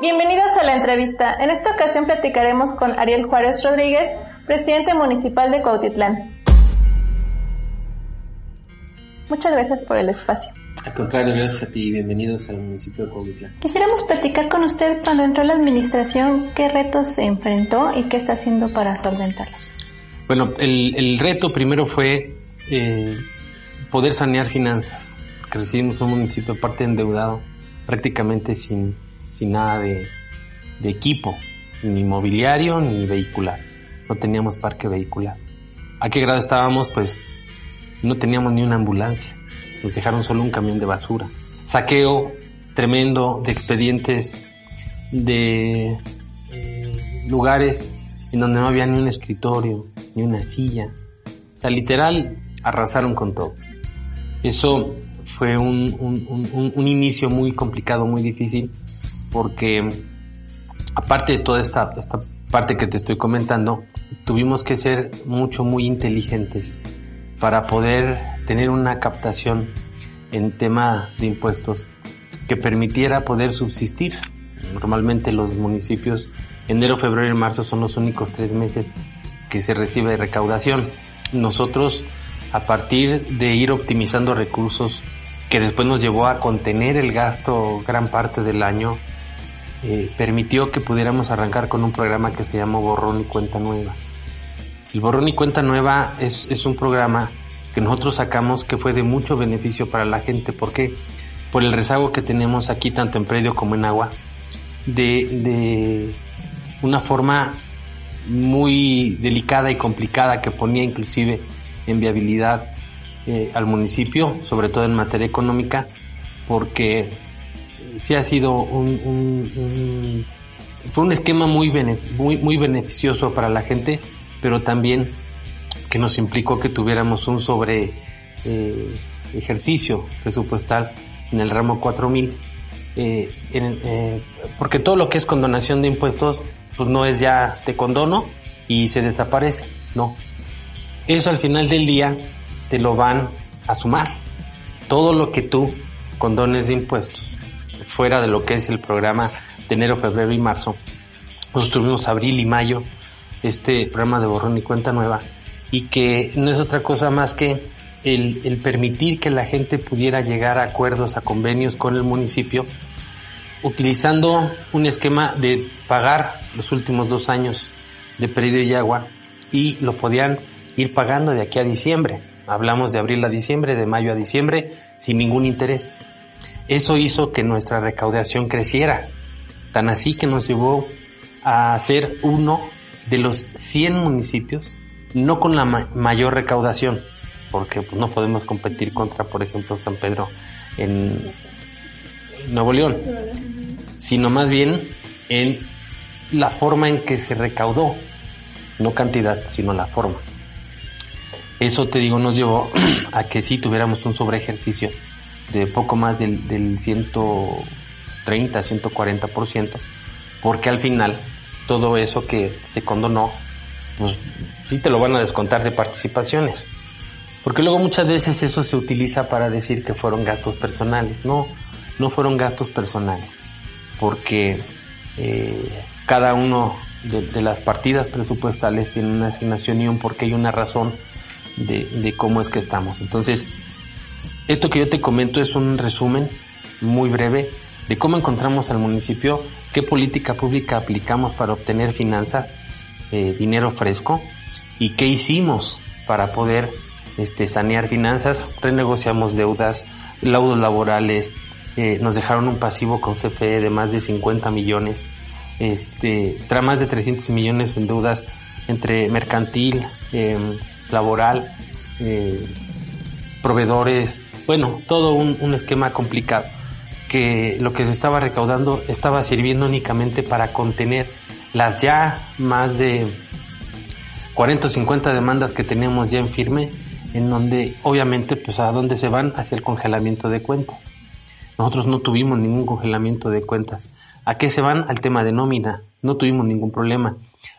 Bienvenidos a la entrevista. En esta ocasión platicaremos con Ariel Juárez Rodríguez, presidente municipal de Cuautitlán. Muchas gracias por el espacio. Al contrario, gracias a ti y bienvenidos al municipio de Cuautitlán. Quisiéramos platicar con usted cuando entró a la administración, qué retos se enfrentó y qué está haciendo para solventarlos. Bueno, el, el reto primero fue eh, poder sanear finanzas. Que recibimos un municipio aparte endeudado, prácticamente sin, sin nada de, equipo, ni mobiliario ni vehicular. No teníamos parque vehicular. ¿A qué grado estábamos? Pues no teníamos ni una ambulancia. Nos dejaron solo un camión de basura. Saqueo tremendo de expedientes de eh, lugares en donde no había ni un escritorio, ni una silla. O sea, literal, arrasaron con todo. Eso fue un inicio muy complicado, muy difícil, porque aparte de toda esta, esta parte que te estoy comentando, tuvimos que ser mucho, muy inteligentes para poder tener una captación en tema de impuestos que permitiera poder subsistir. Normalmente los municipios, enero, febrero y marzo son los únicos tres meses que se recibe recaudación. Nosotros, a partir de ir optimizando recursos, que después nos llevó a contener el gasto gran parte del año, eh, permitió que pudiéramos arrancar con un programa que se llamó Borrón y Cuenta Nueva. El Borrón y Cuenta Nueva es, es un programa que nosotros sacamos que fue de mucho beneficio para la gente. ¿Por qué? Por el rezago que tenemos aquí, tanto en predio como en agua, de, de una forma muy delicada y complicada que ponía inclusive en viabilidad eh, al municipio, sobre todo en materia económica, porque sí ha sido un, un, un fue un esquema muy, muy, muy beneficioso para la gente, pero también que nos implicó que tuviéramos un sobre eh, ejercicio presupuestal en el ramo 4000, eh, eh, porque todo lo que es condonación de impuestos, pues no es ya te condono y se desaparece, no. Eso al final del día te lo van a sumar. Todo lo que tú condones de impuestos, fuera de lo que es el programa de enero, febrero y marzo, nosotros tuvimos abril y mayo este programa de borrón y cuenta nueva y que no es otra cosa más que el, permitir que la gente pudiera llegar a acuerdos, a convenios con el municipio, utilizando un esquema de pagar los últimos dos años de periodo y agua y lo podían ir pagando de aquí a diciembre. Hablamos de abril a diciembre, de mayo a diciembre, sin ningún interés. Eso hizo que nuestra recaudación creciera, tan así que nos llevó a ser uno de los 100 municipios no con la ma mayor recaudación, porque pues, no podemos competir contra, por ejemplo, San Pedro en Nuevo León, sino más bien en la forma en que se recaudó, no cantidad, sino la forma. Eso te digo nos llevó a que sí tuviéramos un sobre ejercicio de poco más del, del 130, 140%, porque al final todo eso que se condonó pues sí te lo van a descontar de participaciones. Porque luego muchas veces eso se utiliza para decir que fueron gastos personales. No, no fueron gastos personales. Porque eh, cada uno de, las partidas presupuestales tiene una asignación y un porque hay una razón de, de cómo es que estamos. Entonces, esto que yo te comento es un resumen muy breve de cómo encontramos al municipio, qué política pública aplicamos para obtener finanzas eh, dinero fresco y qué hicimos para poder este, sanear finanzas, renegociamos deudas, laudos laborales, eh, nos dejaron un pasivo con CFE de más de 50 millones, este, más de 300 millones en deudas entre mercantil, eh, laboral, eh, proveedores, bueno, todo un, un, esquema complicado. que lo que se estaba recaudando estaba sirviendo únicamente para contener las ya más de 40 o 50 demandas que tenemos ya en firme, en donde obviamente pues a dónde se van hacia el congelamiento de cuentas. Nosotros no tuvimos ningún congelamiento de cuentas. ¿A qué se van? Al tema de nómina. No tuvimos ningún problema.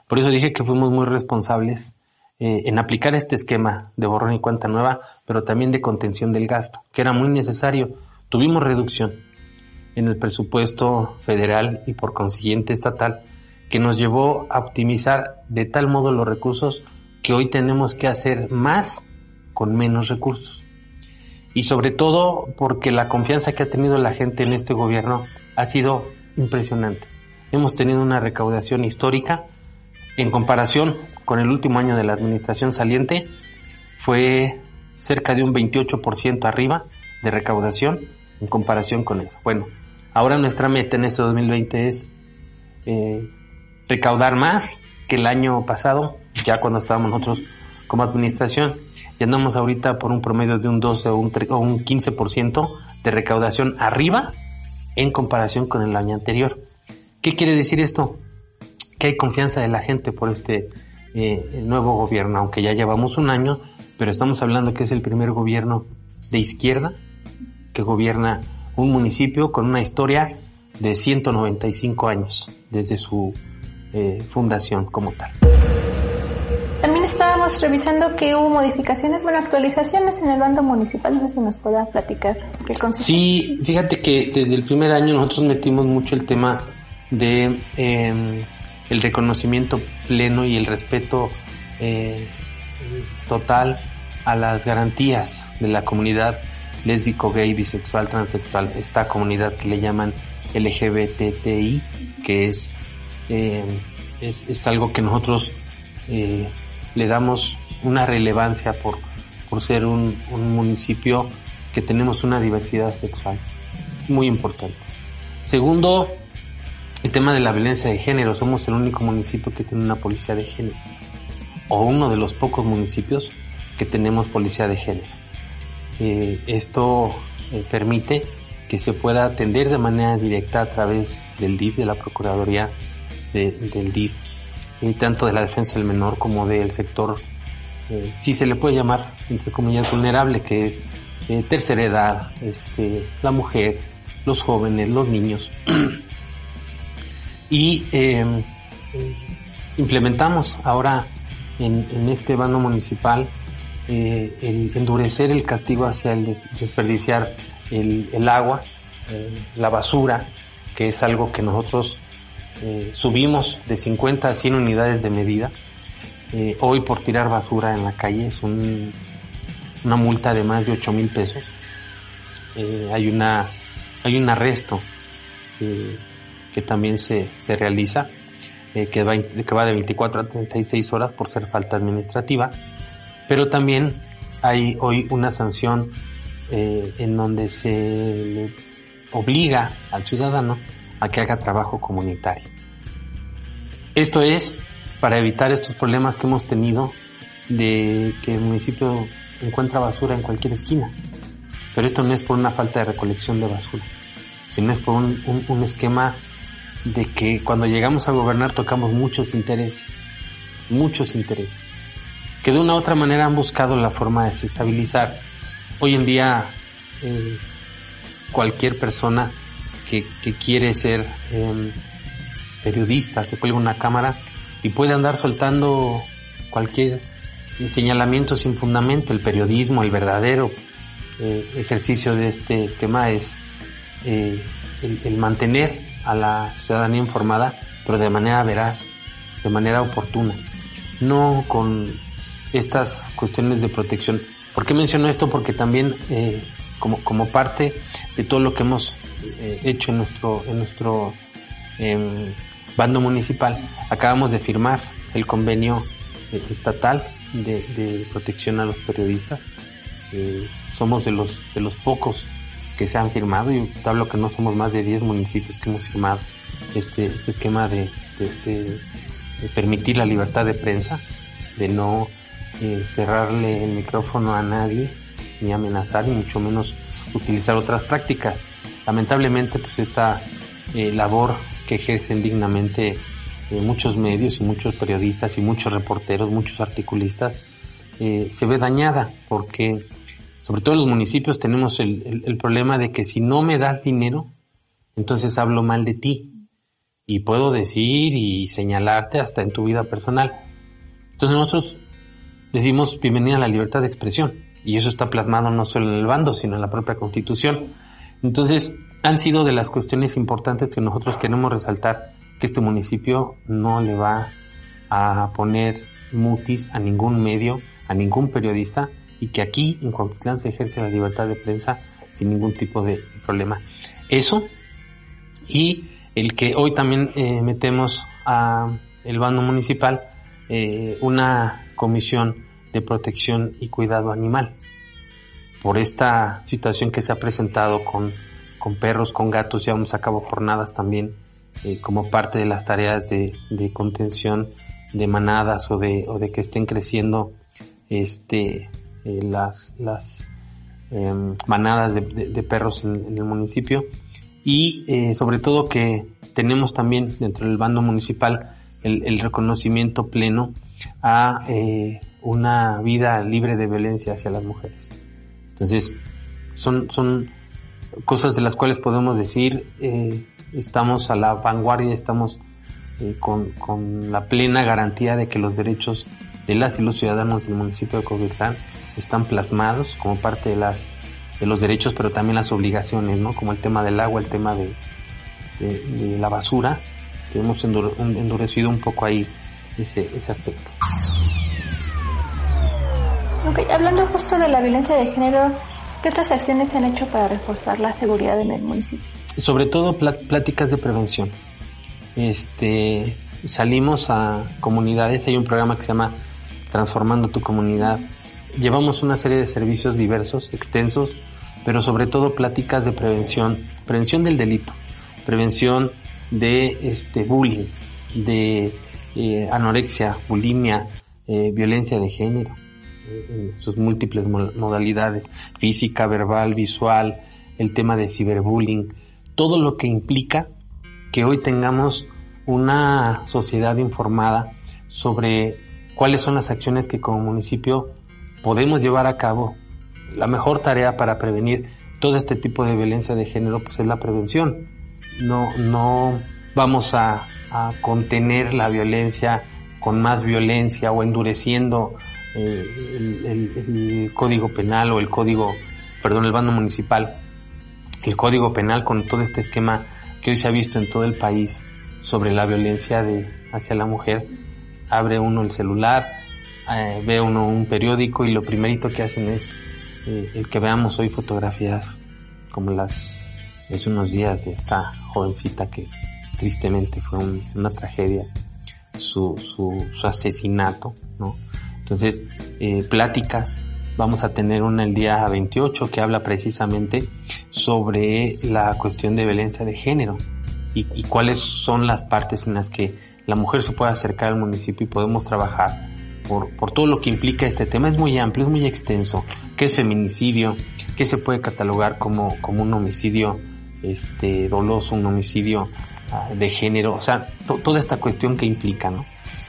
Por eso dije que fuimos muy responsables eh, en aplicar este esquema de borrón y cuenta nueva, pero también de contención del gasto, que era muy necesario. Tuvimos reducción en el presupuesto federal y por consiguiente estatal, que nos llevó a optimizar de tal modo los recursos que hoy tenemos que hacer más con menos recursos. Y sobre todo porque la confianza que ha tenido la gente en este gobierno ha sido impresionante. Hemos tenido una recaudación histórica en comparación con el último año de la administración saliente, fue cerca de un 28% arriba de recaudación en comparación con eso. Bueno, ahora nuestra meta en este 2020 es eh, recaudar más que el año pasado, ya cuando estábamos nosotros como administración. Y andamos ahorita por un promedio de un 12 o un, o un 15% de recaudación arriba en comparación con el año anterior. ¿Qué quiere decir esto? Que hay confianza de la gente por este eh, nuevo gobierno, aunque ya llevamos un año, pero estamos hablando que es el primer gobierno de izquierda que gobierna un municipio con una historia de 195 años desde su eh, fundación como tal. También estábamos revisando que hubo modificaciones, bueno, actualizaciones en el bando municipal. No sé si nos pueda platicar qué consiste. Sí, fíjate que desde el primer año nosotros metimos mucho el tema de em, el reconocimiento pleno y el respeto eh, total a las garantías de la comunidad lésbico, gay, bisexual, transexual, esta comunidad que le llaman LGBTI, que es, eh, es, algo que nosotros eh, le damos una relevancia por, por ser un, un municipio que tenemos una diversidad sexual muy importante. Segundo, el tema de la violencia de género. Somos el único municipio que tiene una policía de género. O uno de los pocos municipios que tenemos policía de género. Eh, esto eh, permite que se pueda atender de manera directa a través del DIF, de la Procuraduría del DIF, y tanto de la defensa del menor como del sector, eh, si se le puede llamar, entre comillas, vulnerable, que es tercera edad, este, la mujer, los jóvenes, los niños. y em, implementamos ahora en, este bando municipal eh, el endurecer el castigo hacia el desperdiciar el, agua, eh, la basura, que es algo que nosotros eh, subimos de 50 a 100 unidades de medida. hoy por tirar basura en la calle es una multa de más de 8 mil pesos. hay, una, hay un arresto que también se, se realiza, eh, que, va, que va de 24 a 36 horas por ser falta administrativa, pero también hay hoy una sanción eh, en donde se le obliga al ciudadano a que haga trabajo comunitario. Esto es para evitar estos problemas que hemos tenido de que el municipio encuentra basura en cualquier esquina. Pero esto no es por una falta de recolección de basura, sino es por un, un, un esquema de que cuando llegamos a gobernar tocamos muchos intereses, muchos intereses, que de una u otra manera han buscado la forma de desestabilizar. Hoy en día eh, cualquier persona que, quiere ser em, periodista se cuelga una cámara y puede andar soltando cualquier señalamiento sin fundamento. El periodismo, el verdadero eh, ejercicio de este esquema es eh, el mantener a la ciudadanía informada, pero de manera veraz, de manera oportuna, no con estas cuestiones de protección. ¿Por qué menciono esto? Porque también eh, como, como parte de todo lo que hemos eh, hecho en nuestro, en nuestro em, bando municipal, acabamos de firmar el convenio eh, estatal de, protección a los periodistas. somos de los, de los pocos que se han firmado y te hablo que no somos más de 10 municipios que hemos firmado este, este esquema de, permitir la libertad de prensa, de no eh, cerrarle el micrófono a nadie, ni amenazar, ni mucho menos utilizar otras prácticas. lamentablemente pues esta eh, labor que ejercen dignamente eh, muchos medios y muchos periodistas y muchos reporteros, muchos articulistas, se ve dañada porque sobre todo los municipios tenemos el, el, problema de que si no me das dinero, entonces hablo mal de ti y puedo decir y señalarte hasta en tu vida personal. Entonces nosotros decimos bienvenida a la libertad de expresión y eso está plasmado no solo en el bando, sino en la propia constitución. Entonces han sido de las cuestiones importantes que nosotros queremos resaltar que este municipio no le va a poner mutis a ningún medio, a ningún periodista y que aquí en Cuautitlán se ejerce la libertad de prensa sin ningún tipo de problema. Eso y el que hoy también eh, metemos a el bando municipal eh, una comisión de protección y cuidado animal por esta situación que se ha presentado con, con perros, con gatos, llevamos a cabo jornadas también eh, como parte de las tareas de, de, contención de manadas o de, o de que estén creciendo este, las, las em, manadas de, de, perros en, el municipio y sobre todo que tenemos también dentro del bando municipal el, reconocimiento pleno a eh, una vida libre de violencia hacia las mujeres. Entonces, son, son cosas de las cuales podemos decir, eh, estamos a la vanguardia, estamos eh, con, con, la plena garantía de que los derechos de las y los ciudadanos del municipio de Covitlán están plasmados como parte de las de los derechos, pero también las obligaciones, ¿no? Como el tema del agua, el tema de, de, la basura, que hemos endurecido un poco ahí ese, ese aspecto. hablando justo de la violencia de género, ¿qué otras acciones se han hecho para reforzar la seguridad en el municipio? Sobre todo pláticas de prevención. Este, salimos a comunidades, hay un programa que se llama Transformando tu comunidad. Llevamos una serie de servicios diversos, extensos, pero sobre todo pláticas de prevención, prevención del delito, prevención de este bullying, de eh, anorexia, bulimia, eh, violencia de género, sus múltiples modalidades, física, verbal, visual, el tema de ciberbullying, todo lo que implica que hoy tengamos una sociedad informada sobre cuáles son las acciones que como municipio podemos llevar a cabo. La mejor tarea para prevenir todo este tipo de violencia de género pues es la prevención no, no vamos a, contener la violencia con más violencia o endureciendo eh, el, código penal o el código, perdón, el bando municipal, el código penal con todo este esquema que hoy se ha visto en todo el país sobre la violencia de, hacia la mujer. Abre uno el celular, eh, ve uno un periódico y lo primerito que hacen es eh, el que veamos hoy fotografías como las hace unos días de esta jovencita que tristemente fue una tragedia, su, su, su, asesinato, ¿no? Entonces, eh, pláticas, vamos a tener una el día 28 que habla precisamente sobre la cuestión de violencia de género y, y cuáles son las partes en las que la mujer se puede acercar al municipio y podemos trabajar por, por, todo lo que implica este tema. Es muy amplio, es muy extenso. ¿Qué es feminicidio? ¿Qué se puede catalogar como, como un homicidio este, doloso, un homicidio ah, de género, o sea, toda esta cuestión que implica, ¿no?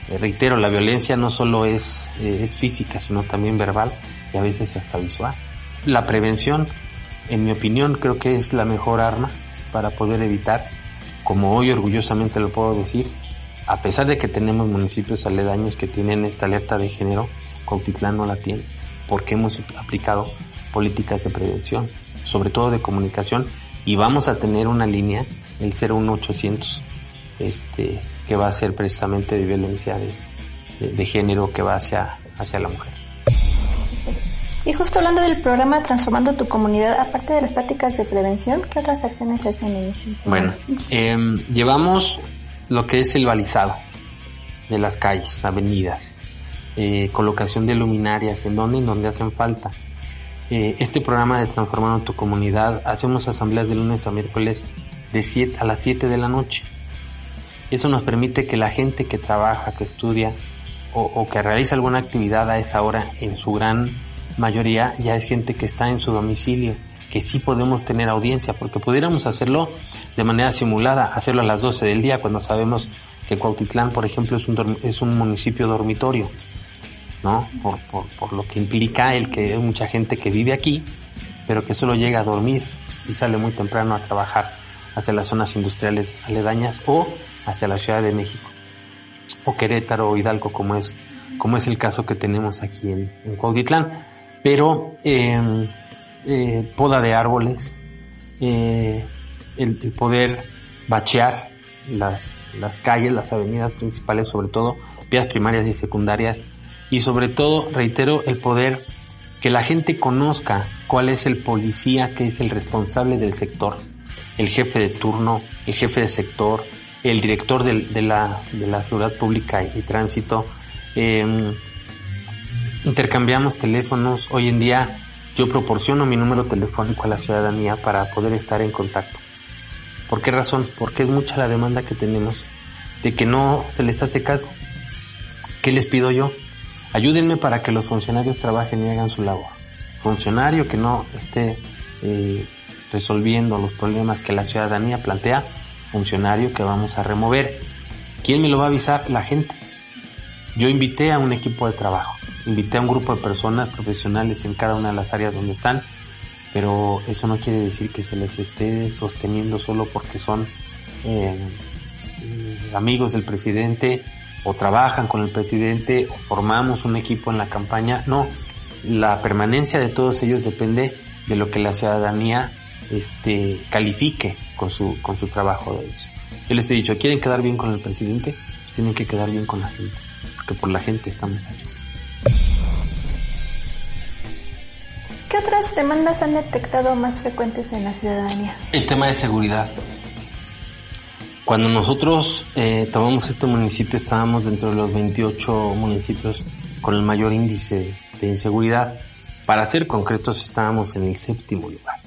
Eh, reitero, la violencia no solo es, eh, es física, sino también verbal y a veces hasta visual. La prevención, en mi opinión, creo que es la mejor arma para poder evitar, como hoy orgullosamente lo puedo decir, a pesar de que tenemos municipios aledaños que tienen esta alerta de género, Cuautitlán no la tiene, porque hemos aplicado políticas de prevención, sobre todo de comunicación y vamos a tener una línea, el 01800, este, que va a ser precisamente de violencia de, género que va hacia, hacia la mujer. Y justo hablando del programa Transformando tu Comunidad, aparte de las prácticas de prevención, ¿qué otras acciones se hacen en ese Bueno, em, llevamos lo que es el balizado de las calles, avenidas, eh, colocación de luminarias en donde y donde hacen falta. Eh, este programa de Transformando tu Comunidad hacemos asambleas de lunes a miércoles de 7 a las 7 de la noche. Eso nos permite que la gente que trabaja, que estudia o, que realiza alguna actividad a esa hora, en su gran mayoría ya es gente que está en su domicilio que sí podemos tener audiencia, porque pudiéramos hacerlo de manera simulada, hacerlo a las 12 del día, cuando sabemos que Cuautitlán, por ejemplo, es un, es un municipio dormitorio, ¿no? Por, por, lo que implica el que hay mucha gente que vive aquí, pero que solo llega a dormir y sale muy temprano a trabajar hacia las zonas industriales aledañas o hacia la Ciudad de México, o Querétaro o Hidalgo, como es, como es el caso que tenemos aquí en, en Cuautitlán. Pero eh, eh, poda de árboles, eh, el, poder bachear las, las calles, las avenidas principales, sobre todo vías primarias y secundarias, y sobre todo, reitero, el poder que la gente conozca cuál es el policía que es el responsable del sector, el jefe de turno, el jefe de sector, el director de, de, la, de la, seguridad pública y, tránsito. Eh, intercambiamos teléfonos. Hoy en día yo proporciono mi número telefónico a la ciudadanía para poder estar en contacto. ¿Por qué razón? Porque es mucha la demanda que tenemos de que no se les hace caso. ¿Qué les pido yo? Ayúdenme para que los funcionarios trabajen y hagan su labor. Funcionario que no esté eh, resolviendo los problemas que la ciudadanía plantea, funcionario que vamos a remover. ¿Quién me lo va a avisar? La gente. Yo invité a un equipo de trabajo, invité a un grupo de personas profesionales en cada una de las áreas donde están, pero eso no quiere decir que se les esté sosteniendo solo porque son eh, amigos del presidente o trabajan con el presidente o formamos un equipo en la campaña. No, la permanencia de todos ellos depende de lo que la ciudadanía este, califique con su, con su trabajo de ellos. Yo les he dicho, ¿quieren quedar bien con el presidente? Pues tienen que quedar bien con la gente, porque por la gente estamos aquí. ¿Qué otras demandas han detectado más frecuentes en la ciudadanía? El tema de seguridad. Cuando nosotros eh, tomamos este municipio estábamos dentro de los 28 municipios con el mayor índice de inseguridad. Para ser concretos estábamos en el séptimo lugar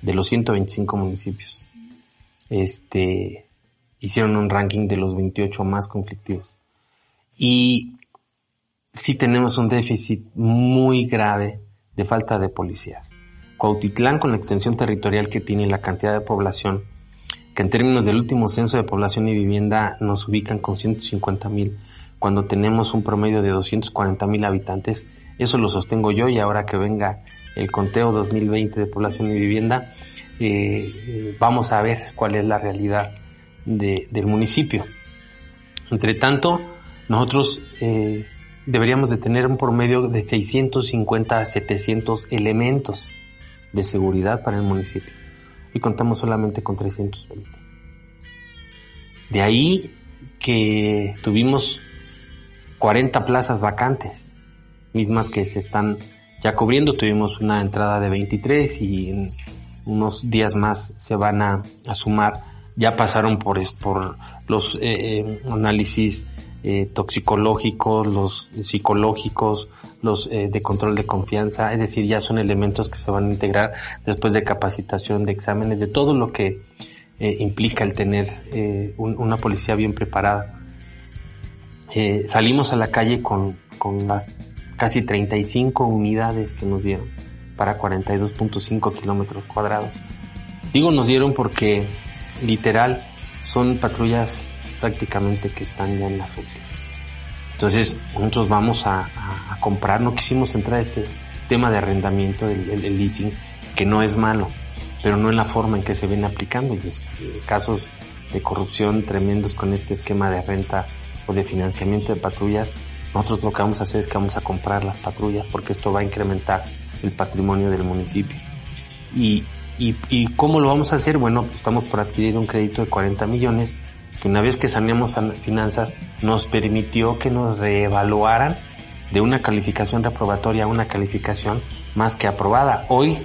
de los 125 municipios. Este, hicieron un ranking de los 28 más conflictivos. Y sí tenemos un déficit muy grave de falta de policías. Cuautitlán, con la extensión territorial que tiene y la cantidad de población, que en términos del último censo de población y vivienda nos ubican con 150 mil, cuando tenemos un promedio de 240 mil habitantes, eso lo sostengo yo y ahora que venga el conteo 2020 de población y vivienda, eh, vamos a ver cuál es la realidad de, del municipio. Entre tanto, nosotros eh, deberíamos de tener un promedio de 650 a 700 elementos de seguridad para el municipio y contamos solamente con 320. De ahí que tuvimos 40 plazas vacantes, mismas que se están ya cubriendo. Tuvimos una entrada de 23 y en unos días más se van a, sumar. Ya pasaron por, por los eh, eh, análisis eh, toxicológicos, los psicológicos, los eh, de control de confianza, es decir, ya son elementos que se van a integrar después de capacitación, de exámenes, de todo lo que eh, implica el tener eh, un, una policía bien preparada. salimos a la calle con, con las casi 35 unidades que nos dieron para 42.5 kilómetros cuadrados. Digo nos dieron porque literal son patrullas prácticamente que están ya en las últimas. Entonces nosotros vamos a, a, a comprar, no quisimos entrar a este tema de arrendamiento, el, leasing, que no es malo, pero no en la forma en que se viene aplicando. Y es, eh, casos de corrupción tremendos con este esquema de renta o de financiamiento de patrullas, nosotros lo que vamos a hacer es que vamos a comprar las patrullas porque esto va a incrementar el patrimonio del municipio. Y, y, y ¿cómo lo vamos a hacer? Bueno, pues estamos por adquirir un crédito de 40 millones que una vez que saneamos finanzas nos permitió que nos reevaluaran de una calificación reprobatoria a una calificación más que aprobada. Hoy,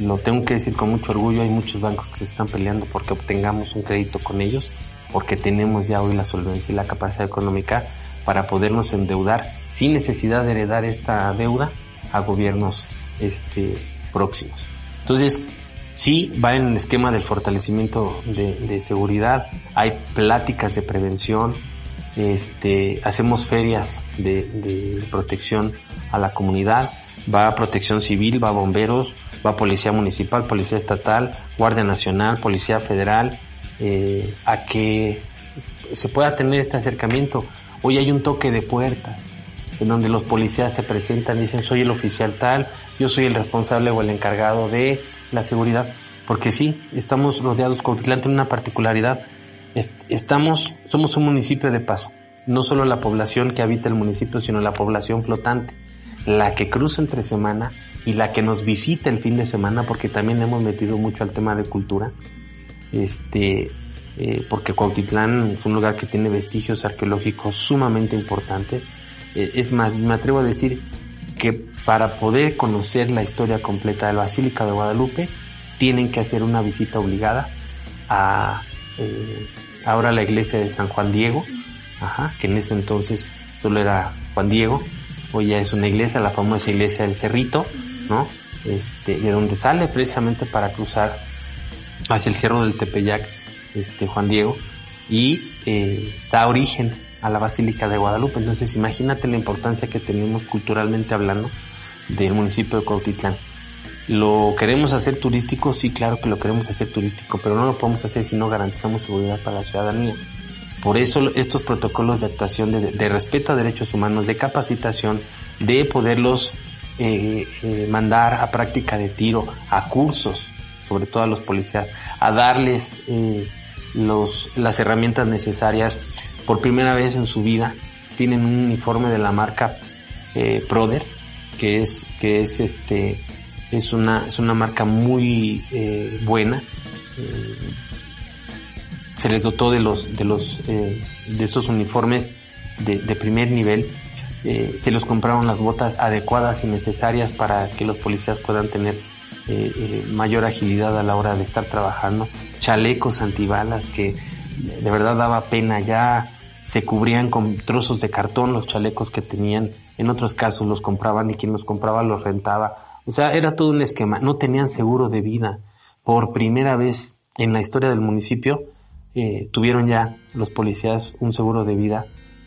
lo tengo que decir con mucho orgullo, hay muchos bancos que se están peleando porque obtengamos un crédito con ellos, porque tenemos ya hoy la solvencia y la capacidad económica para podernos endeudar sin necesidad de heredar esta deuda a gobiernos este, próximos. Entonces, sí va en el esquema del fortalecimiento de, seguridad, hay pláticas de prevención, este, hacemos ferias de, de, protección a la comunidad, va Protección Civil, va Bomberos, va Policía Municipal, Policía Estatal, Guardia Nacional, Policía Federal, eh, a que se pueda tener este acercamiento. Hoy hay un toque de puertas, en donde los policías se presentan dicen soy el oficial tal, yo soy el responsable o el encargado de la seguridad. Porque sí, estamos rodeados, Cuautitlán tiene una particularidad, estamos, somos un municipio de paso, no solo la población que habita el municipio, sino la población flotante, la que cruza entre semana y la que nos visita el fin de semana, porque también hemos metido mucho al tema de cultura, este, eh, porque Cuautitlán es un lugar que tiene vestigios arqueológicos sumamente importantes. Eh, es más, me atrevo a decir que para poder conocer la historia completa de la Basílica de Guadalupe, tienen que hacer una visita obligada a eh, ahora la iglesia de San Juan Diego, ajá, que en ese entonces solo era Juan Diego, hoy ya es una iglesia, la famosa iglesia del Cerrito, ¿no? Este, de donde sale precisamente para cruzar hacia el Cerro del Tepeyac, este Juan Diego, y eh, da origen a la Basílica de Guadalupe. Entonces imagínate la importancia que tenemos culturalmente hablando del municipio de Cuautitlán. ¿Lo queremos hacer turístico? Sí, claro que lo queremos hacer turístico, pero no lo podemos hacer si no garantizamos seguridad para la ciudadanía. Por eso estos protocolos de actuación de, respeto a derechos humanos, de capacitación, de poderlos eh, eh, mandar a práctica de tiro, a cursos, sobre todo a los policías, a darles eh, los, las herramientas necesarias por primera vez en su vida. Tienen un uniforme de la marca Proder, que es, que es este, es una, es una marca muy eh, buena. Eh, se les dotó de los, de los, eh, de estos uniformes de, de primer nivel. se los compraron las botas adecuadas y necesarias para que los policías puedan tener mayor agilidad a la hora de estar trabajando. Chalecos antibalas que de verdad daba pena ya se cubrían con trozos de cartón los chalecos que tenían. En otros casos los compraban y quien los compraba los rentaba o sea, era todo un esquema. No tenían seguro de vida. Por primera vez en la historia del municipio eh, tuvieron ya los policías un seguro de vida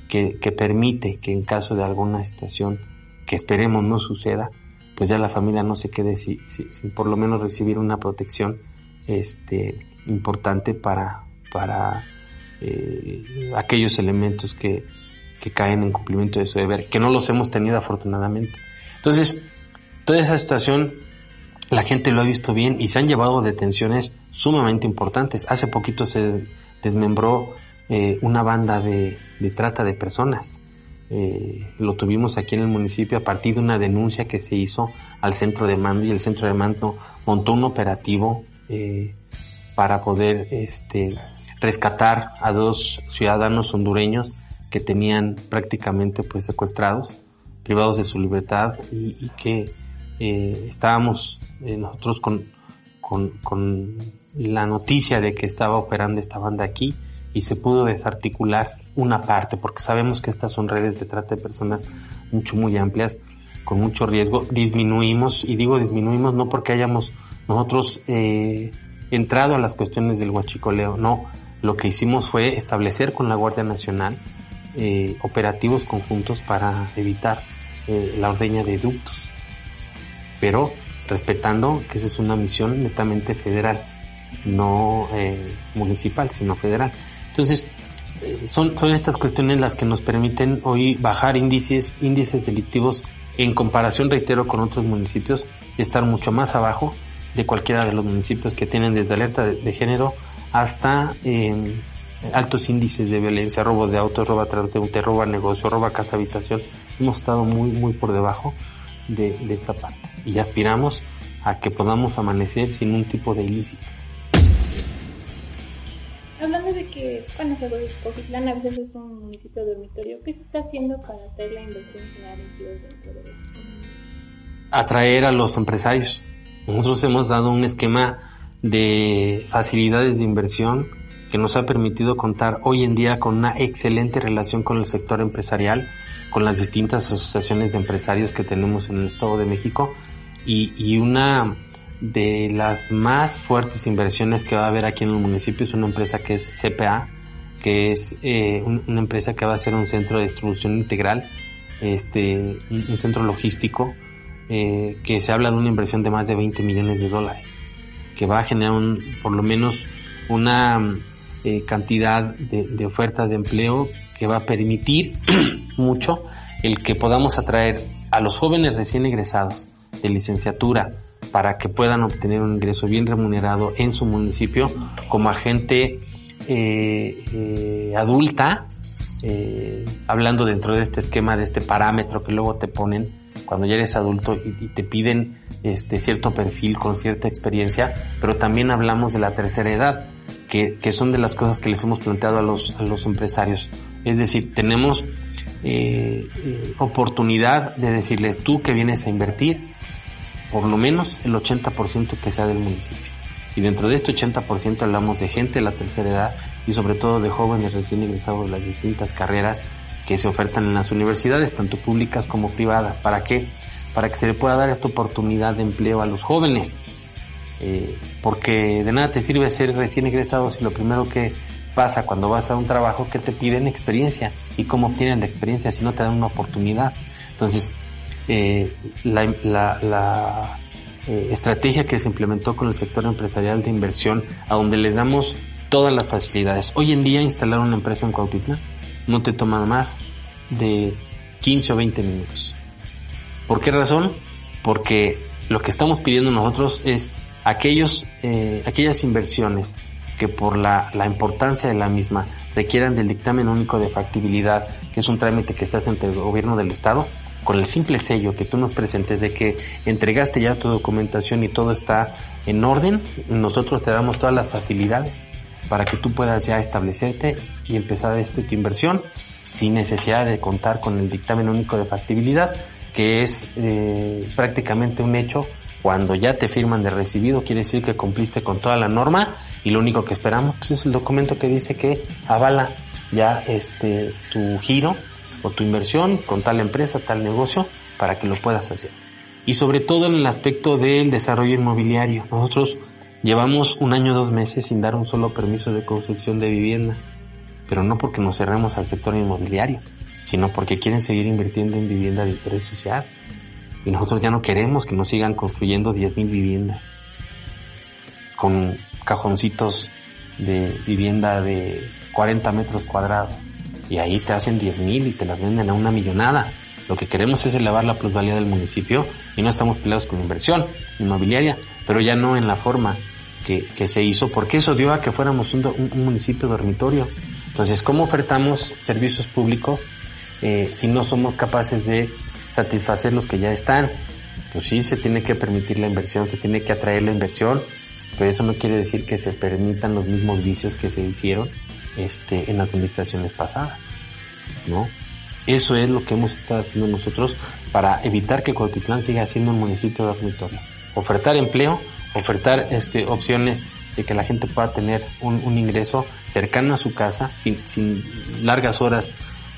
que, que, permite que en caso de alguna situación que esperemos no suceda, pues ya la familia no se quede sin, por lo menos recibir una protección este, importante para, para eh, aquellos elementos que, que caen en cumplimiento de su deber, que no los hemos tenido afortunadamente. Entonces, Toda esa situación la gente lo ha visto bien y se han llevado detenciones sumamente importantes. Hace poquito se desmembró eh, una banda de, trata de personas. Eh, lo tuvimos aquí en el municipio a partir de una denuncia que se hizo al centro de mando y el centro de mando montó un operativo eh, para poder este, rescatar a dos ciudadanos hondureños que tenían prácticamente pues secuestrados, privados de su libertad y que eh, estábamos eh, nosotros con, con, la noticia de que estaba operando esta banda aquí y se pudo desarticular una parte, porque sabemos que estas son redes de trata de personas mucho, muy amplias, con mucho riesgo. Disminuimos, y digo disminuimos no porque hayamos nosotros eh, entrado a las cuestiones del huachicoleo, no. Lo que hicimos fue establecer con la Guardia Nacional operativos conjuntos para evitar la ordeña de ductos pero respetando que esa es una misión netamente federal, no eh, municipal, sino federal. Entonces, eh, son, son estas cuestiones las que nos permiten hoy bajar índices, índices delictivos en comparación, reitero, con otros municipios, y estar mucho más abajo de cualquiera de los municipios que tienen desde alerta de, género hasta em, altos índices de violencia, robo de autos, robo transeúnte, robo negocio, robo casa habitación. Hemos estado muy, muy por debajo de, de esta parte y aspiramos a que podamos amanecer sin un tipo de ilícito. Hablando de que, bueno, Coquitlán a veces es un municipio dormitorio, ¿qué se está haciendo para atraer la inversión general dentro de Atraer a los empresarios. Nosotros hemos dado un esquema de facilidades de inversión que nos ha permitido contar hoy en día con una excelente relación con el sector empresarial, con las distintas asociaciones de empresarios que tenemos en el Estado de México y, una de las más fuertes inversiones que va a haber aquí en el municipio es una empresa que es CPA, que es eh, una empresa que va a ser un centro de distribución integral, este, un, centro logístico eh, que se habla de una inversión de más de 20 millones de dólares, que va a generar un, por lo menos una eh, cantidad de, de ofertas de empleo que va a permitir mucho el que podamos atraer a los jóvenes recién egresados de licenciatura para que puedan obtener un ingreso bien remunerado en su municipio como agente eh, eh, adulta, hablando dentro de este esquema, de este parámetro que luego te ponen cuando ya eres adulto y, te piden este cierto perfil con cierta experiencia, pero también hablamos de la tercera edad, que, que son de las cosas que les hemos planteado a los, a los empresarios. Es decir, tenemos eh, eh, oportunidad de decirles tú que vienes a invertir por lo menos el 80% que sea del municipio. Y dentro de este 80% hablamos de gente de la tercera edad y sobre todo de jóvenes recién egresados de las distintas carreras que se ofertan en las universidades, tanto públicas como privadas. ¿Para qué? Para que se le pueda dar esta oportunidad de empleo a los jóvenes. Eh, porque de nada te sirve ser recién egresado si lo primero que pasa cuando vas a un trabajo que te piden experiencia. ¿Y cómo obtienen la experiencia si no te dan una oportunidad? Entonces, eh, la, eh, estrategia que se implementó con el sector empresarial de inversión, a donde les damos todas las facilidades. Hoy en día instalar una empresa en Cuautitlán no te toma más de 15 o 20 minutos. ¿Por qué razón? Porque lo que estamos pidiendo nosotros es aquellos, eh, aquellas inversiones que por la, la importancia de la misma requieran del dictamen único de factibilidad, que es un trámite que se hace entre el gobierno del Estado, con el simple sello que tú nos presentes de que entregaste ya tu documentación y todo está en orden, nosotros te damos todas las facilidades para que tú puedas ya establecerte y empezar este, tu inversión sin necesidad de contar con el dictamen único de factibilidad, que es eh, prácticamente un hecho cuando ya te firman de recibido, quiere decir que cumpliste con toda la norma y lo único que esperamos pues, es el documento que dice que avala ya este tu giro o tu inversión con tal empresa, tal negocio, para que lo puedas hacer. Y sobre todo en el aspecto del desarrollo inmobiliario. Nosotros llevamos un año, dos meses sin dar un solo permiso de construcción de vivienda, pero no porque nos cerremos al sector inmobiliario, sino porque quieren seguir invirtiendo en vivienda de interés social. Y nosotros ya no queremos que nos sigan construyendo 10.000 viviendas con cajoncitos de vivienda de 40 metros cuadrados y ahí te hacen 10 mil y te las venden a una millonada. Lo que queremos es elevar la plusvalía del municipio y no estamos peleados con inversión inmobiliaria, pero ya no en la forma que, se hizo, porque eso dio a que fuéramos un, municipio dormitorio. Entonces, ¿cómo ofertamos servicios públicos eh, si no somos capaces de satisfacer los que ya están? Pues sí, se tiene que permitir la inversión, se tiene que atraer la inversión, pero eso no quiere decir que se permitan los mismos vicios que se hicieron este, en administraciones pasadas, ¿no? Eso es lo que hemos estado haciendo nosotros para evitar que Cuautitlán siga siendo un municipio dormitorio. Ofertar empleo, ofertar este, opciones de que la gente pueda tener un, un ingreso cercano a su casa, sin, sin largas horas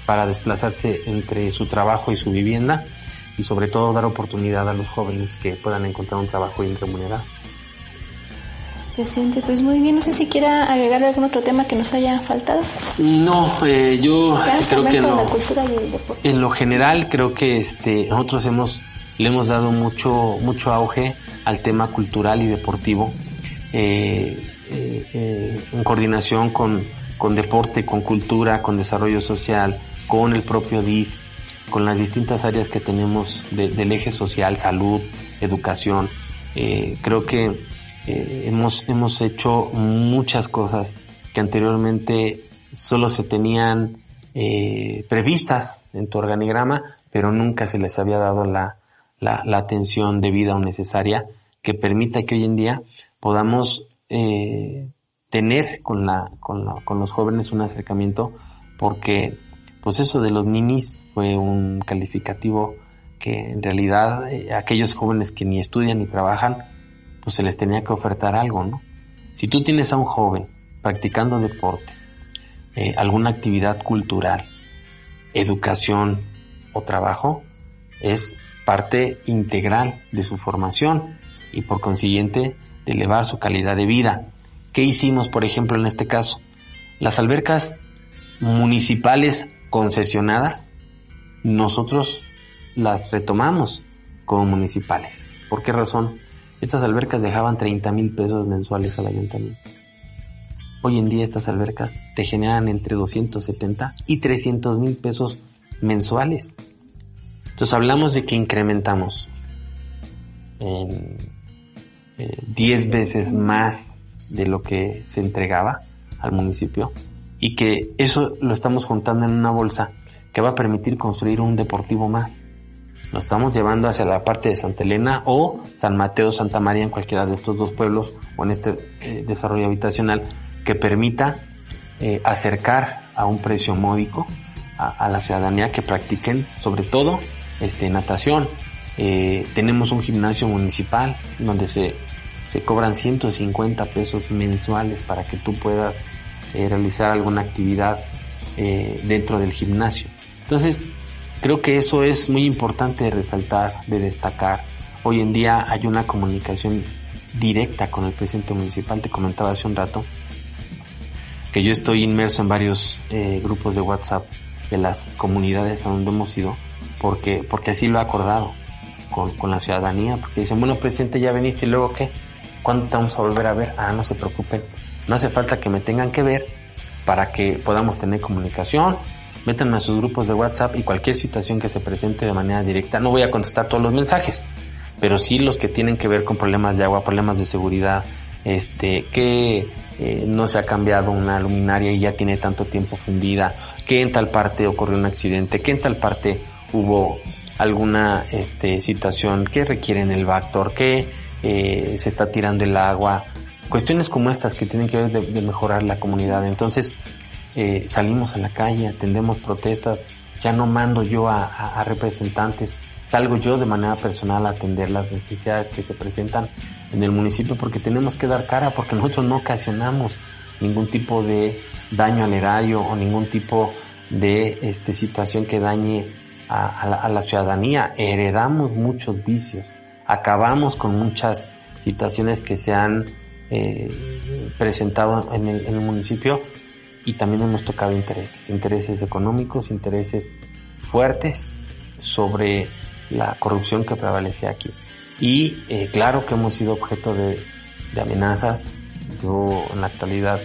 para desplazarse entre su trabajo y su vivienda, y sobre todo dar oportunidad a los jóvenes que puedan encontrar un trabajo bien remunerado. Presidente, pues muy bien. No sé si quiera agregar algún otro tema que nos haya faltado. No, eh, yo creo que en lo, en lo general creo que este nosotros hemos le hemos dado mucho mucho auge al tema cultural y deportivo eh, eh, en coordinación con, con deporte, con cultura, con desarrollo social, con el propio DIF, con las distintas áreas que tenemos del eje social, salud, educación. Eh, creo que hemos, hemos hecho muchas cosas que anteriormente solo se tenían previstas en tu organigrama, pero nunca se les había dado la, la atención debida o necesaria que permita que hoy en día podamos eh, tener con, la, con, la, con los jóvenes un acercamiento, porque pues eso de los ninis fue un calificativo que en realidad eh, aquellos jóvenes que ni estudian ni trabajan, pues se les tenía que ofertar algo, ¿no? Si tú tienes a un joven practicando deporte, eh, alguna actividad cultural, educación o trabajo, es parte integral de su formación y por consiguiente de elevar su calidad de vida. ¿Qué hicimos, por ejemplo, en este caso? Las albercas municipales concesionadas, nosotros las retomamos como municipales. ¿Por qué razón? Estas albercas dejaban 30 mil pesos mensuales al ayuntamiento. Hoy en día estas albercas te generan entre 270 y 300 mil pesos mensuales. Entonces hablamos de que incrementamos en 10 eh, veces más de lo que se entregaba al municipio y que eso lo estamos juntando en una bolsa que va a permitir construir un deportivo más. Lo estamos llevando hacia la parte de Santa Elena o San Mateo, Santa María, en cualquiera de estos dos pueblos o en este eh, desarrollo habitacional que permita eh, acercar a un precio módico a, la ciudadanía que practiquen sobre todo este, natación. Eh, tenemos un gimnasio municipal donde se, se cobran 150 pesos mensuales para que tú puedas realizar alguna actividad dentro del gimnasio. Entonces, creo que eso es muy importante de resaltar, de destacar. Hoy en día hay una comunicación directa con el presidente municipal, te comentaba hace un rato, que yo estoy inmerso en varios eh, grupos de WhatsApp de las comunidades a donde hemos ido, porque, porque así lo ha acordado con, la ciudadanía, porque dicen, bueno, presidente, ya veniste y luego qué, ¿cuándo te vamos a volver a ver? Ah, no se preocupen, no hace falta que me tengan que ver para que podamos tener comunicación, métanme a sus grupos de WhatsApp y cualquier situación que se presente de manera directa. No voy a contestar todos los mensajes, pero sí los que tienen que ver con problemas de agua, problemas de seguridad, este, que eh, no se ha cambiado una luminaria y ya tiene tanto tiempo fundida, que en tal parte ocurrió un accidente, que en tal parte hubo alguna este, situación que requieren el Bactor, que eh, se está tirando el agua, cuestiones como estas que tienen que ver de mejorar la comunidad. Entonces, eh, salimos a la calle, atendemos protestas, ya no mando yo a, representantes, salgo yo de manera personal a atender las necesidades que se presentan en el municipio porque tenemos que dar cara, porque nosotros no ocasionamos ningún tipo de daño al erario o ningún tipo de este, situación que dañe a, la, ciudadanía. Heredamos muchos vicios, acabamos con muchas situaciones que se han eh, presentado en el, en el municipio y también hemos tocado intereses, intereses económicos, intereses fuertes sobre la corrupción que prevalece aquí. Y eh, claro que hemos sido objeto de, amenazas. Yo en la actualidad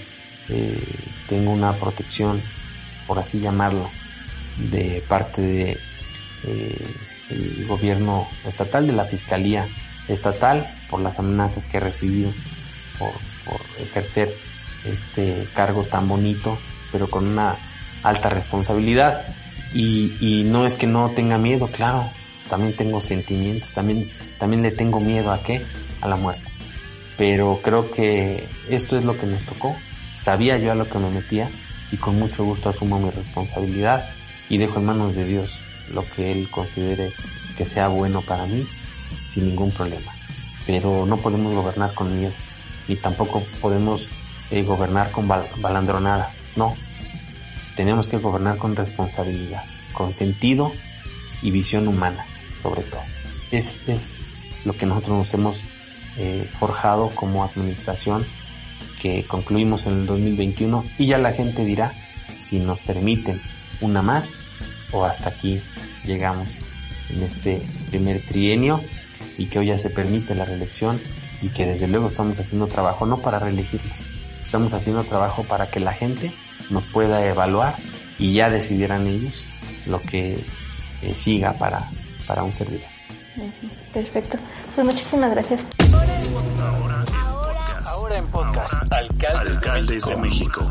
eh, tengo una protección, por así llamarlo, de parte de eh, el gobierno estatal, de la fiscalía estatal, por las amenazas que he recibido por, por ejercer este cargo tan bonito, pero con una alta responsabilidad. Y, no es que no tenga miedo, claro, también tengo sentimientos, también, también le tengo miedo a qué? A la muerte. Pero creo que esto es lo que nos tocó. Sabía yo a lo que me metía y con mucho gusto asumo mi responsabilidad y dejo en manos de Dios lo que Él considere que sea bueno para mí sin ningún problema. Pero no podemos gobernar con miedo, ni tampoco podemos eh, gobernar con balandronadas, no. Tenemos que gobernar con responsabilidad, con sentido y visión humana, sobre todo. Es, es lo que nosotros nos hemos eh, forjado como administración que concluimos en el 2021 y ya la gente dirá si nos permiten una más o hasta aquí llegamos en este primer trienio y que hoy ya se permite la reelección y que desde luego estamos haciendo trabajo no para reelegirnos, Estamos haciendo trabajo para que la gente nos pueda evaluar y ya decidieran ellos lo que eh, siga para, para un servidor. Perfecto. Pues muchísimas gracias. Ahora en podcast. Alcaldes, de México.